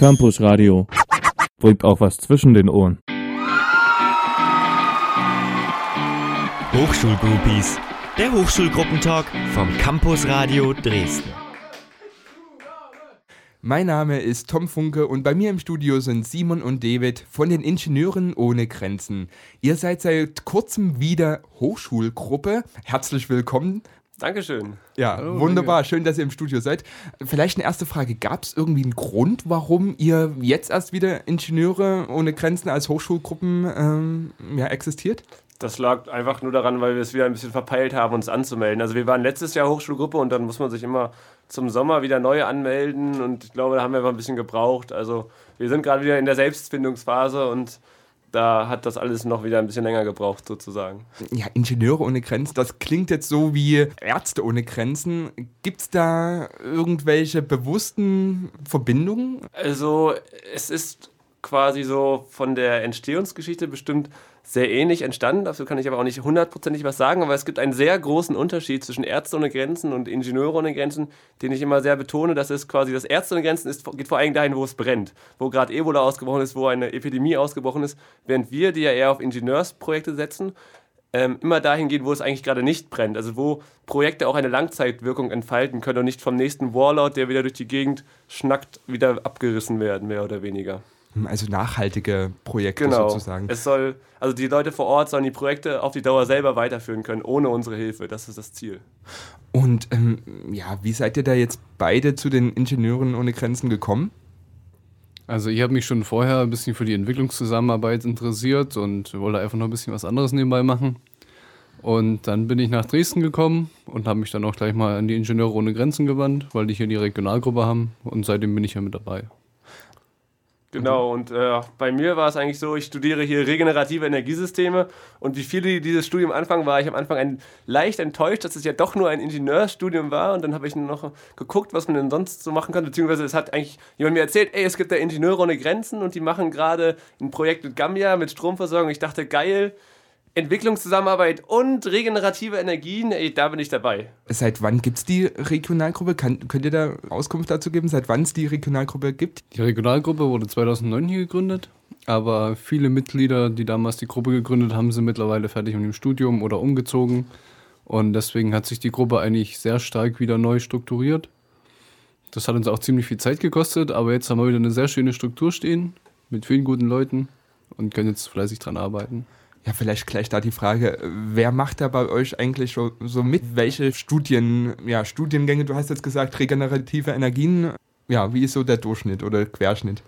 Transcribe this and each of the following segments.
Campus Radio. Bringt auch was zwischen den Ohren. Hochschulgroupies, der Hochschulgruppentalk vom Campus Radio Dresden. Mein Name ist Tom Funke und bei mir im Studio sind Simon und David von den Ingenieuren ohne Grenzen. Ihr seid seit kurzem wieder Hochschulgruppe. Herzlich willkommen. Dankeschön. Ja, Hallo, wunderbar. danke. Schön, dass ihr im Studio seid. Vielleicht eine erste Frage. Gab es irgendwie einen Grund, warum ihr jetzt erst wieder Ingenieure ohne Grenzen als Hochschulgruppen ähm, ja, existiert? Das lag einfach nur daran, weil wir es wieder ein bisschen verpeilt haben, uns anzumelden. Also wir waren letztes Jahr Hochschulgruppe und dann muss man sich immer zum Sommer wieder neu anmelden und ich glaube, da haben wir einfach ein bisschen gebraucht. Also wir sind gerade wieder in der Selbstfindungsphase und da hat das alles noch wieder ein bisschen länger gebraucht, sozusagen. Ja, Ingenieure ohne Grenzen, das klingt jetzt so wie Ärzte ohne Grenzen. Gibt es da irgendwelche bewussten Verbindungen? Also es ist quasi so von der Entstehungsgeschichte bestimmt sehr ähnlich entstanden. Dazu kann ich aber auch nicht hundertprozentig was sagen. Aber es gibt einen sehr großen Unterschied zwischen Ärzte ohne Grenzen und Ingenieure ohne Grenzen, den ich immer sehr betone. Das ist quasi, das Ärzte ohne Grenzen ist, geht vor allem dahin, wo es brennt. Wo gerade Ebola ausgebrochen ist, wo eine Epidemie ausgebrochen ist. Während wir, die ja eher auf Ingenieursprojekte setzen, ähm, immer dahin gehen, wo es eigentlich gerade nicht brennt. Also wo Projekte auch eine Langzeitwirkung entfalten können und nicht vom nächsten Warlord, der wieder durch die Gegend schnackt, wieder abgerissen werden, mehr oder weniger. Also nachhaltige Projekte Genau. sozusagen. Es soll, also die Leute vor Ort sollen die Projekte auf die Dauer selber weiterführen können, ohne unsere Hilfe. Das ist das Ziel. Und ähm, ja, wie seid ihr da jetzt beide zu den Ingenieuren ohne Grenzen gekommen? Also ich habe mich schon vorher ein bisschen für die Entwicklungszusammenarbeit interessiert und wollte einfach noch ein bisschen was anderes nebenbei machen. Und dann bin ich nach Dresden gekommen und habe mich dann auch gleich mal an die Ingenieure ohne Grenzen gewandt, weil die hier die Regionalgruppe haben und seitdem bin ich ja mit dabei. Genau, und äh, bei mir war es eigentlich so, ich studiere hier regenerative Energiesysteme und wie viele die dieses Studium anfangen, war ich am Anfang ein, leicht enttäuscht, dass es ja doch nur ein Ingenieurstudium war und dann habe ich noch geguckt, was man denn sonst so machen kann, beziehungsweise es hat eigentlich jemand mir erzählt, ey, es gibt da Ingenieure ohne Grenzen und die machen gerade ein Projekt mit Gambia, mit Stromversorgung. Ich dachte, geil, Entwicklungszusammenarbeit und regenerative Energien, ey, da bin ich dabei. Seit wann gibt es die Regionalgruppe? Kann, könnt ihr da Auskunft dazu geben, seit wann es die Regionalgruppe gibt? Die Regionalgruppe wurde 2009 hier gegründet, aber viele Mitglieder, die damals die Gruppe gegründet haben, sind mittlerweile fertig mit dem Studium oder umgezogen. Und deswegen hat sich die Gruppe eigentlich sehr stark wieder neu strukturiert. Das hat uns auch ziemlich viel Zeit gekostet, aber jetzt haben wir wieder eine sehr schöne Struktur stehen mit vielen guten Leuten und können jetzt fleißig dran arbeiten. Ja, vielleicht gleich da die Frage, wer macht da bei euch eigentlich so, so mit? Welche Studien, ja, Studiengänge, du hast jetzt gesagt, regenerative Energien, ja, wie ist so der Durchschnitt oder Querschnitt?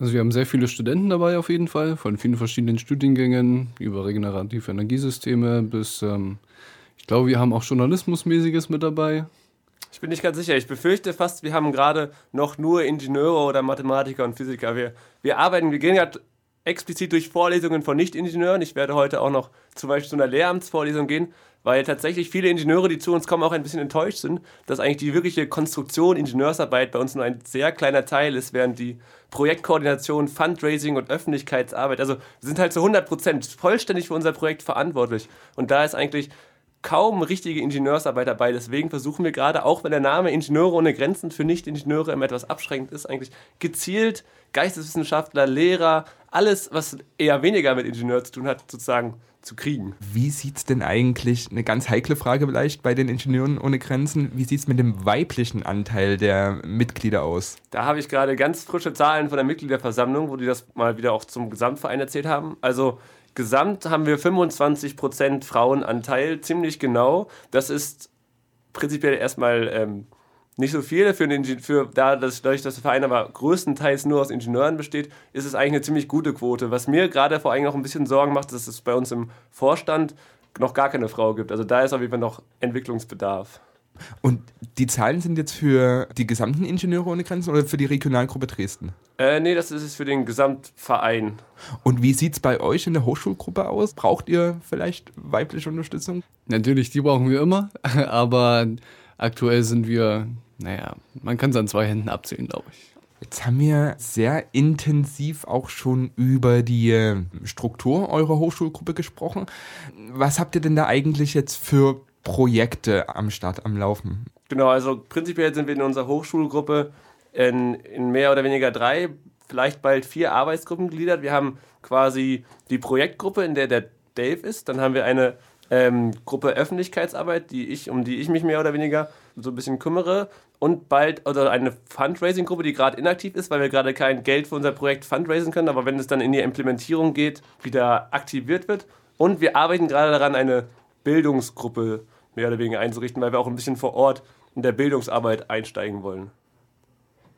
Also wir haben sehr viele Studenten dabei auf jeden Fall, von vielen verschiedenen Studiengängen, über regenerative Energiesysteme bis, ähm, ich glaube, wir haben auch Journalismusmäßiges mit dabei. Ich bin nicht ganz sicher. Ich befürchte fast, wir haben gerade noch nur Ingenieure oder Mathematiker und Physiker. Wir, wir arbeiten, wir gehen gerade explizit durch Vorlesungen von Nicht-Ingenieuren. Ich werde heute auch noch zum Beispiel zu einer Lehramtsvorlesung gehen, weil tatsächlich viele Ingenieure, die zu uns kommen, auch ein bisschen enttäuscht sind, dass eigentlich die wirkliche Konstruktion, Ingenieursarbeit bei uns nur ein sehr kleiner Teil ist, während die Projektkoordination, Fundraising und Öffentlichkeitsarbeit, also wir sind halt zu 100% vollständig für unser Projekt verantwortlich. Und da ist eigentlich kaum richtige Ingenieursarbeit dabei. Deswegen versuchen wir gerade, auch wenn der Name Ingenieure ohne Grenzen für Nicht-Ingenieure immer etwas abschränkend ist, eigentlich gezielt Geisteswissenschaftler, Lehrer, alles, was eher weniger mit Ingenieur zu tun hat, sozusagen zu kriegen. Wie sieht es denn eigentlich, eine ganz heikle Frage vielleicht bei den Ingenieuren ohne Grenzen, wie sieht es mit dem weiblichen Anteil der Mitglieder aus? Da habe ich gerade ganz frische Zahlen von der Mitgliederversammlung, wo die das mal wieder auch zum Gesamtverein erzählt haben. Also gesamt haben wir 25% Frauenanteil, ziemlich genau. Das ist prinzipiell erstmal ähm, nicht so viel. Für, den, für da, dass, dadurch, dass der Verein aber größtenteils nur aus Ingenieuren besteht, ist es eigentlich eine ziemlich gute Quote. Was mir gerade vor allem noch ein bisschen Sorgen macht, ist, dass es bei uns im Vorstand noch gar keine Frau gibt. Also da ist auf jeden Fall noch Entwicklungsbedarf. Und die Zahlen sind jetzt für die gesamten Ingenieure ohne Grenzen oder für die Regionalgruppe Dresden? Äh, nee, das ist es für den Gesamtverein. Und wie sieht es bei euch in der Hochschulgruppe aus? Braucht ihr vielleicht weibliche Unterstützung? Natürlich, die brauchen wir immer, aber aktuell sind wir, naja, man kann es an zwei Händen abzählen, glaube ich. Jetzt haben wir sehr intensiv auch schon über die äh, Struktur eurer Hochschulgruppe gesprochen. Was habt ihr denn da eigentlich jetzt für Projekte am Start, am Laufen? Genau, also prinzipiell sind wir in unserer Hochschulgruppe in, in mehr oder weniger drei, vielleicht bald vier Arbeitsgruppen gliedert. Wir haben quasi die Projektgruppe, in der der Dave ist. Dann haben wir eine ähm, Gruppe Öffentlichkeitsarbeit, die ich, um die ich mich mehr oder weniger so ein bisschen kümmere. Und bald oder eine Fundraising-Gruppe, die gerade inaktiv ist, weil wir gerade kein Geld für unser Projekt fundraisen können, aber wenn es dann in die Implementierung geht, wieder aktiviert wird. Und wir arbeiten gerade daran, eine Bildungsgruppe mehr oder weniger einzurichten, weil wir auch ein bisschen vor Ort in der Bildungsarbeit einsteigen wollen.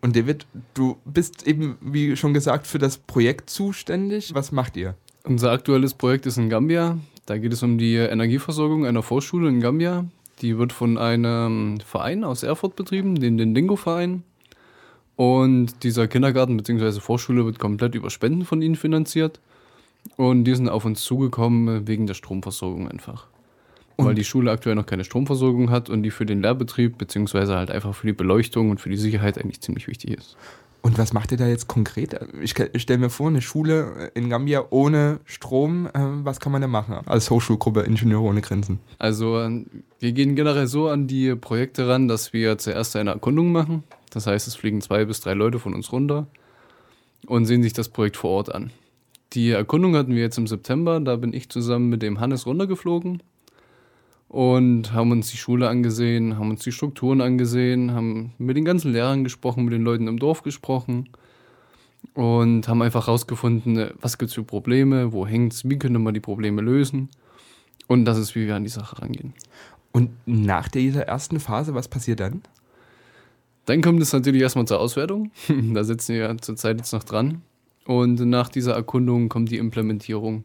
Und David, du bist eben, wie schon gesagt, für das Projekt zuständig. Was macht ihr? Unser aktuelles Projekt ist in Gambia. Da geht es um die Energieversorgung einer Vorschule in Gambia. Die wird von einem Verein aus Erfurt betrieben, den, den Dingo-Verein. Und dieser Kindergarten bzw. Vorschule wird komplett über Spenden von ihnen finanziert. Und die sind auf uns zugekommen wegen der Stromversorgung einfach. Und Weil die Schule aktuell noch keine Stromversorgung hat und die für den Lehrbetrieb bzw. halt einfach für die Beleuchtung und für die Sicherheit eigentlich ziemlich wichtig ist. Und was macht ihr da jetzt konkret? Ich, ich stelle mir vor, eine Schule in Gambia ohne Strom, äh, was kann man da machen als Hochschulgruppe Ingenieure ohne Grenzen? Also wir gehen generell so an die Projekte ran, dass wir zuerst eine Erkundung machen. Das heißt, es fliegen zwei bis drei Leute von uns runter und sehen sich das Projekt vor Ort an. Die Erkundung hatten wir jetzt im September, da bin ich zusammen mit dem Hannes runtergeflogen und haben uns die Schule angesehen, haben uns die Strukturen angesehen, haben mit den ganzen Lehrern gesprochen, mit den Leuten im Dorf gesprochen und haben einfach herausgefunden, was gibt es für Probleme, wo hängt es, wie könnte man die Probleme lösen. Und das ist, wie wir an die Sache rangehen. Und nach dieser ersten Phase, was passiert dann? Dann kommt es natürlich erstmal zur Auswertung. da sitzen wir zurzeit jetzt noch dran. Und nach dieser Erkundung kommt die Implementierung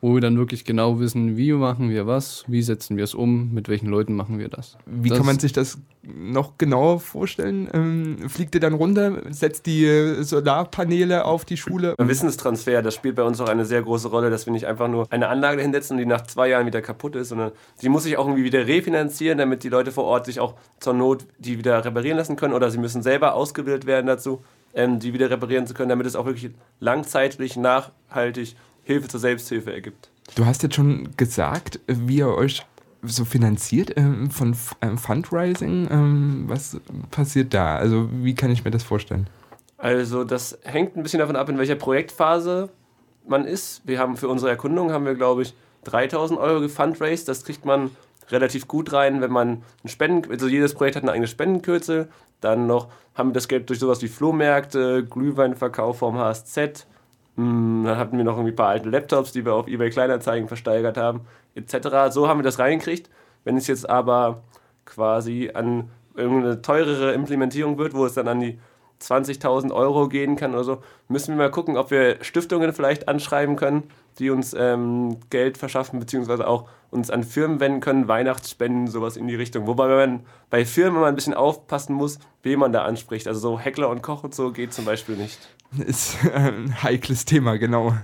wo wir dann wirklich genau wissen, wie machen wir was, wie setzen wir es um, mit welchen Leuten machen wir das. Wie das kann man sich das noch genauer vorstellen? Ähm, fliegt ihr dann runter, setzt die äh, Solarpaneele auf die Schule? Wissenstransfer, das spielt bei uns auch eine sehr große Rolle, dass wir nicht einfach nur eine Anlage hinsetzen und die nach zwei Jahren wieder kaputt ist, sondern die muss sich auch irgendwie wieder refinanzieren, damit die Leute vor Ort sich auch zur Not die wieder reparieren lassen können oder sie müssen selber ausgebildet werden dazu, ähm, die wieder reparieren zu können, damit es auch wirklich langzeitlich, nachhaltig Hilfe zur Selbsthilfe ergibt. Du hast jetzt schon gesagt, wie ihr euch so finanziert ähm, von ähm, Fundraising. Ähm, was passiert da? Also wie kann ich mir das vorstellen? Also das hängt ein bisschen davon ab, in welcher Projektphase man ist. Wir haben für unsere Erkundung haben wir glaube ich 3000 Euro gefundraised. Das kriegt man relativ gut rein, wenn man einen Spenden, also jedes Projekt hat eine eigene Spendenkürzel. Dann noch haben wir das Geld durch sowas wie Flohmärkte, Glühweinverkauf vom HSZ, dann hatten wir noch irgendwie ein paar alte Laptops, die wir auf eBay Kleinanzeigen versteigert haben, etc. So haben wir das reingekriegt. Wenn es jetzt aber quasi an irgendeine teurere Implementierung wird, wo es dann an die 20.000 Euro gehen kann oder so, müssen wir mal gucken, ob wir Stiftungen vielleicht anschreiben können, die uns ähm, Geld verschaffen, beziehungsweise auch uns an Firmen wenden können, Weihnachtsspenden, sowas in die Richtung. Wobei man bei Firmen immer ein bisschen aufpassen muss, wen man da anspricht. Also so Heckler und Koch und so geht zum Beispiel nicht. Ist ein heikles Thema, genau.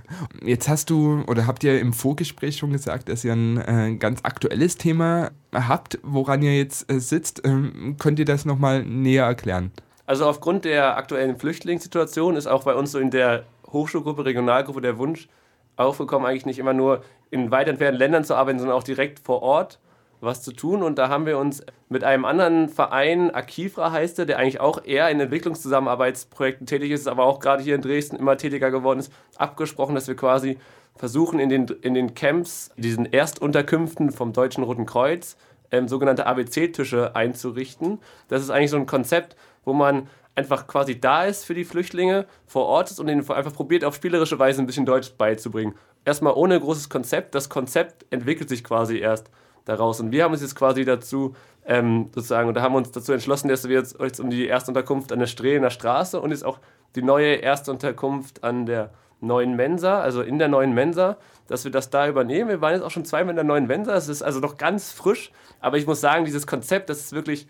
Jetzt hast du oder habt ihr im Vorgespräch schon gesagt, dass ihr ein äh, ganz aktuelles Thema habt, woran ihr jetzt äh, sitzt. Ähm, könnt ihr das nochmal näher erklären? Also aufgrund der aktuellen Flüchtlingssituation ist auch bei uns so in der Hochschulgruppe, Regionalgruppe der Wunsch aufgekommen, eigentlich nicht immer nur in weit entfernten Ländern zu arbeiten, sondern auch direkt vor Ort was zu tun. Und da haben wir uns mit einem anderen Verein, Akifra heißt der, der eigentlich auch eher in Entwicklungszusammenarbeitsprojekten tätig ist, aber auch gerade hier in Dresden immer tätiger geworden ist, abgesprochen, dass wir quasi versuchen, in den, in den Camps, diesen Erstunterkünften vom Deutschen Roten Kreuz, ähm, sogenannte ABC-Tische einzurichten. Das ist eigentlich so ein Konzept, wo man einfach quasi da ist für die Flüchtlinge, vor Ort ist und ihnen einfach probiert, auf spielerische Weise ein bisschen Deutsch beizubringen. Erstmal ohne großes Konzept. Das Konzept entwickelt sich quasi erst daraus. Und wir haben uns jetzt quasi dazu ähm, sozusagen, oder haben uns dazu entschlossen, dass wir jetzt, jetzt um die Erstunterkunft an der Strehlener Straße und jetzt auch die neue Erstunterkunft an der neuen Mensa, also in der neuen Mensa, dass wir das da übernehmen. Wir waren jetzt auch schon zweimal in der neuen Mensa, es ist also noch ganz frisch, aber ich muss sagen, dieses Konzept, das ist wirklich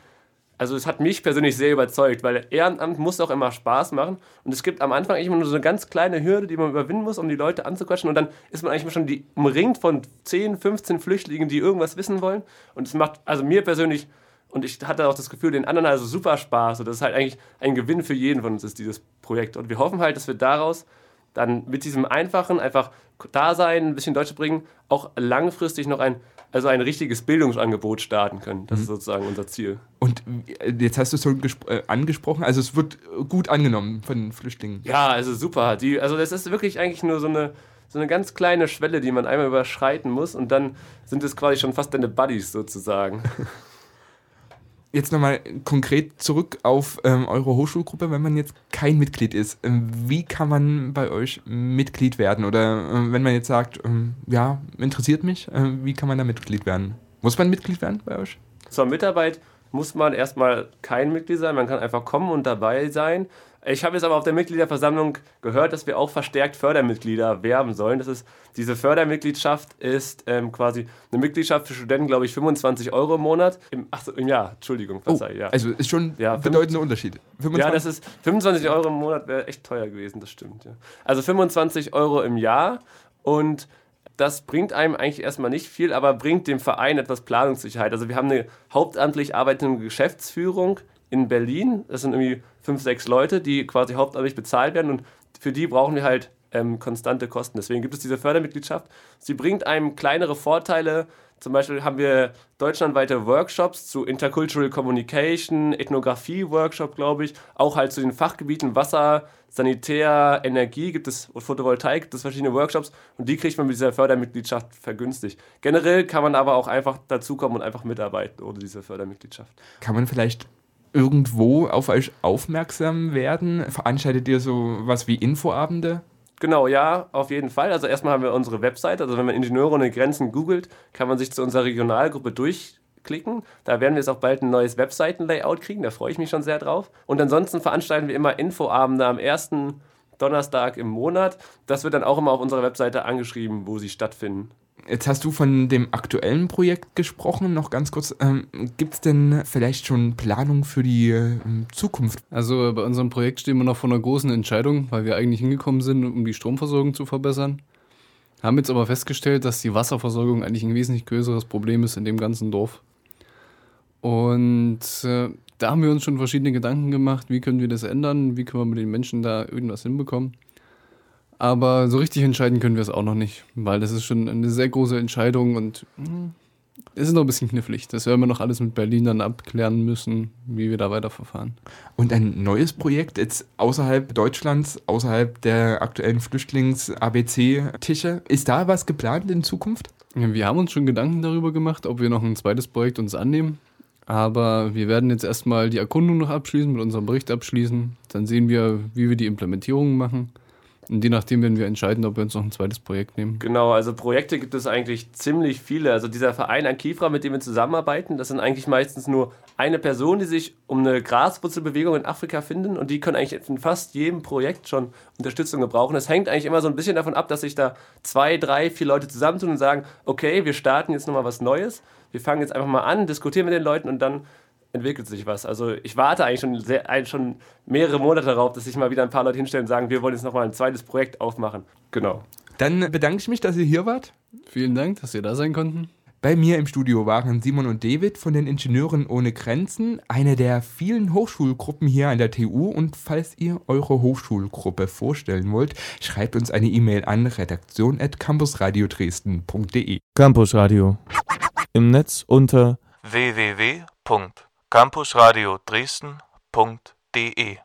also es hat mich persönlich sehr überzeugt, weil Ehrenamt muss auch immer Spaß machen. Und es gibt am Anfang immer nur so eine ganz kleine Hürde, die man überwinden muss, um die Leute anzuquatschen. Und dann ist man eigentlich schon die, umringt von 10, 15 Flüchtlingen, die irgendwas wissen wollen. Und es macht also mir persönlich, und ich hatte auch das Gefühl, den anderen also super Spaß. Und das ist halt eigentlich ein Gewinn für jeden von uns, ist dieses Projekt. Und wir hoffen halt, dass wir daraus dann mit diesem einfachen, einfach da sein, ein bisschen Deutsch bringen, auch langfristig noch ein also ein richtiges Bildungsangebot starten können. Das ist sozusagen unser Ziel. Und äh, jetzt hast du es schon äh, angesprochen, also es wird gut angenommen von den Flüchtlingen. Ja, also super. Die, also das ist wirklich eigentlich nur so eine, so eine ganz kleine Schwelle, die man einmal überschreiten muss und dann sind es quasi schon fast deine Buddies sozusagen. Jetzt nochmal konkret zurück auf ähm, eure Hochschulgruppe, wenn man jetzt kein Mitglied ist. Ähm, wie kann man bei euch Mitglied werden? Oder ähm, wenn man jetzt sagt, ähm, ja, interessiert mich, äh, wie kann man da Mitglied werden? Muss man Mitglied werden bei euch? Zur Mitarbeit muss man erstmal kein Mitglied sein, man kann einfach kommen und dabei sein. Ich habe jetzt aber auf der Mitgliederversammlung gehört, dass wir auch verstärkt Fördermitglieder werben sollen. Das ist, diese Fördermitgliedschaft ist ähm, quasi eine Mitgliedschaft für Studenten, glaube ich, 25 Euro im Monat. Im, ach so, im Jahr, Entschuldigung, Oh, verzeih, ja. also ist schon Ja, ein bedeutender Unterschied. Ja, 25? das ist 25 Euro im Monat wäre echt teuer gewesen, das stimmt. Ja. Also 25 Euro im Jahr und das bringt einem eigentlich erstmal nicht viel, aber bringt dem Verein etwas Planungssicherheit. Also wir haben eine hauptamtlich arbeitende Geschäftsführung in Berlin. Das sind irgendwie fünf, sechs Leute, die quasi hauptamtlich bezahlt werden und für die brauchen wir halt ähm, konstante Kosten. Deswegen gibt es diese Fördermitgliedschaft. Sie bringt einem kleinere Vorteile. Zum Beispiel haben wir deutschlandweite Workshops zu Intercultural Communication, Ethnographie-Workshop, glaube ich. Auch halt zu den Fachgebieten Wasser, Sanitär, Energie gibt es, und Photovoltaik gibt es verschiedene Workshops und die kriegt man mit dieser Fördermitgliedschaft vergünstigt. Generell kann man aber auch einfach dazukommen und einfach mitarbeiten ohne diese Fördermitgliedschaft. Kann man vielleicht irgendwo auf euch aufmerksam werden? Veranstaltet ihr so was wie Infoabende? Genau, ja, auf jeden Fall. Also erstmal haben wir unsere Website. Also wenn man Ingenieure ohne Grenzen googelt, kann man sich zu unserer Regionalgruppe durchklicken. Da werden wir jetzt auch bald ein neues Webseitenlayout kriegen. Da freue ich mich schon sehr drauf. Und ansonsten veranstalten wir immer Infoabende am ersten Donnerstag im Monat. Das wird dann auch immer auf unserer Webseite angeschrieben, wo sie stattfinden. Jetzt hast du von dem aktuellen Projekt gesprochen. Noch ganz kurz, ähm, gibt es denn vielleicht schon Planung für die ähm, Zukunft? Also bei unserem Projekt stehen wir noch vor einer großen Entscheidung, weil wir eigentlich hingekommen sind, um die Stromversorgung zu verbessern. Haben jetzt aber festgestellt, dass die Wasserversorgung eigentlich ein wesentlich größeres Problem ist in dem ganzen Dorf. Und äh, da haben wir uns schon verschiedene Gedanken gemacht, wie können wir das ändern, wie können wir mit den Menschen da irgendwas hinbekommen. Aber so richtig entscheiden können wir es auch noch nicht, weil das ist schon eine sehr große Entscheidung und hm, es ist noch ein bisschen knifflig. Das werden wir noch alles mit Berlin dann abklären müssen, wie wir da weiterverfahren. Und ein neues Projekt jetzt außerhalb Deutschlands, außerhalb der aktuellen Flüchtlings-ABC-Tische. Ist da was geplant in Zukunft? Wir haben uns schon Gedanken darüber gemacht, ob wir noch ein zweites Projekt uns annehmen. Aber wir werden jetzt erstmal die Erkundung noch abschließen, mit unserem Bericht abschließen. Dann sehen wir, wie wir die Implementierung machen. Und je nachdem werden wir entscheiden, ob wir uns noch ein zweites Projekt nehmen. Genau, also Projekte gibt es eigentlich ziemlich viele. Also dieser Verein Ankifra, mit dem wir zusammenarbeiten, das sind eigentlich meistens nur eine Person, die sich um eine Graswurzelbewegung in Afrika finden und die können eigentlich in fast jedem Projekt schon Unterstützung gebrauchen. Es hängt eigentlich immer so ein bisschen davon ab, dass sich da zwei, drei, vier Leute zusammentun und sagen, okay, wir starten jetzt nochmal was Neues. Wir fangen jetzt einfach mal an, diskutieren mit den Leuten und dann entwickelt sich was. Also ich warte eigentlich schon, sehr, ein- schon mehrere Monate darauf, dass sich mal wieder ein paar Leute hinstellen und sagen, wir wollen jetzt nochmal ein zweites Projekt aufmachen. Genau. Dann bedanke ich mich, dass ihr hier wart. Vielen Dank, dass wir da sein konnten. Bei mir im Studio waren Simon und David von den Ingenieuren ohne Grenzen, eine der vielen Hochschulgruppen hier an der TU. Und falls ihr eure Hochschulgruppe vorstellen wollt, schreibt uns eine E-Mail an redaktion.campusradiodresden.de. Campus Radio. Im Netz unter www.campusradio Dresden.de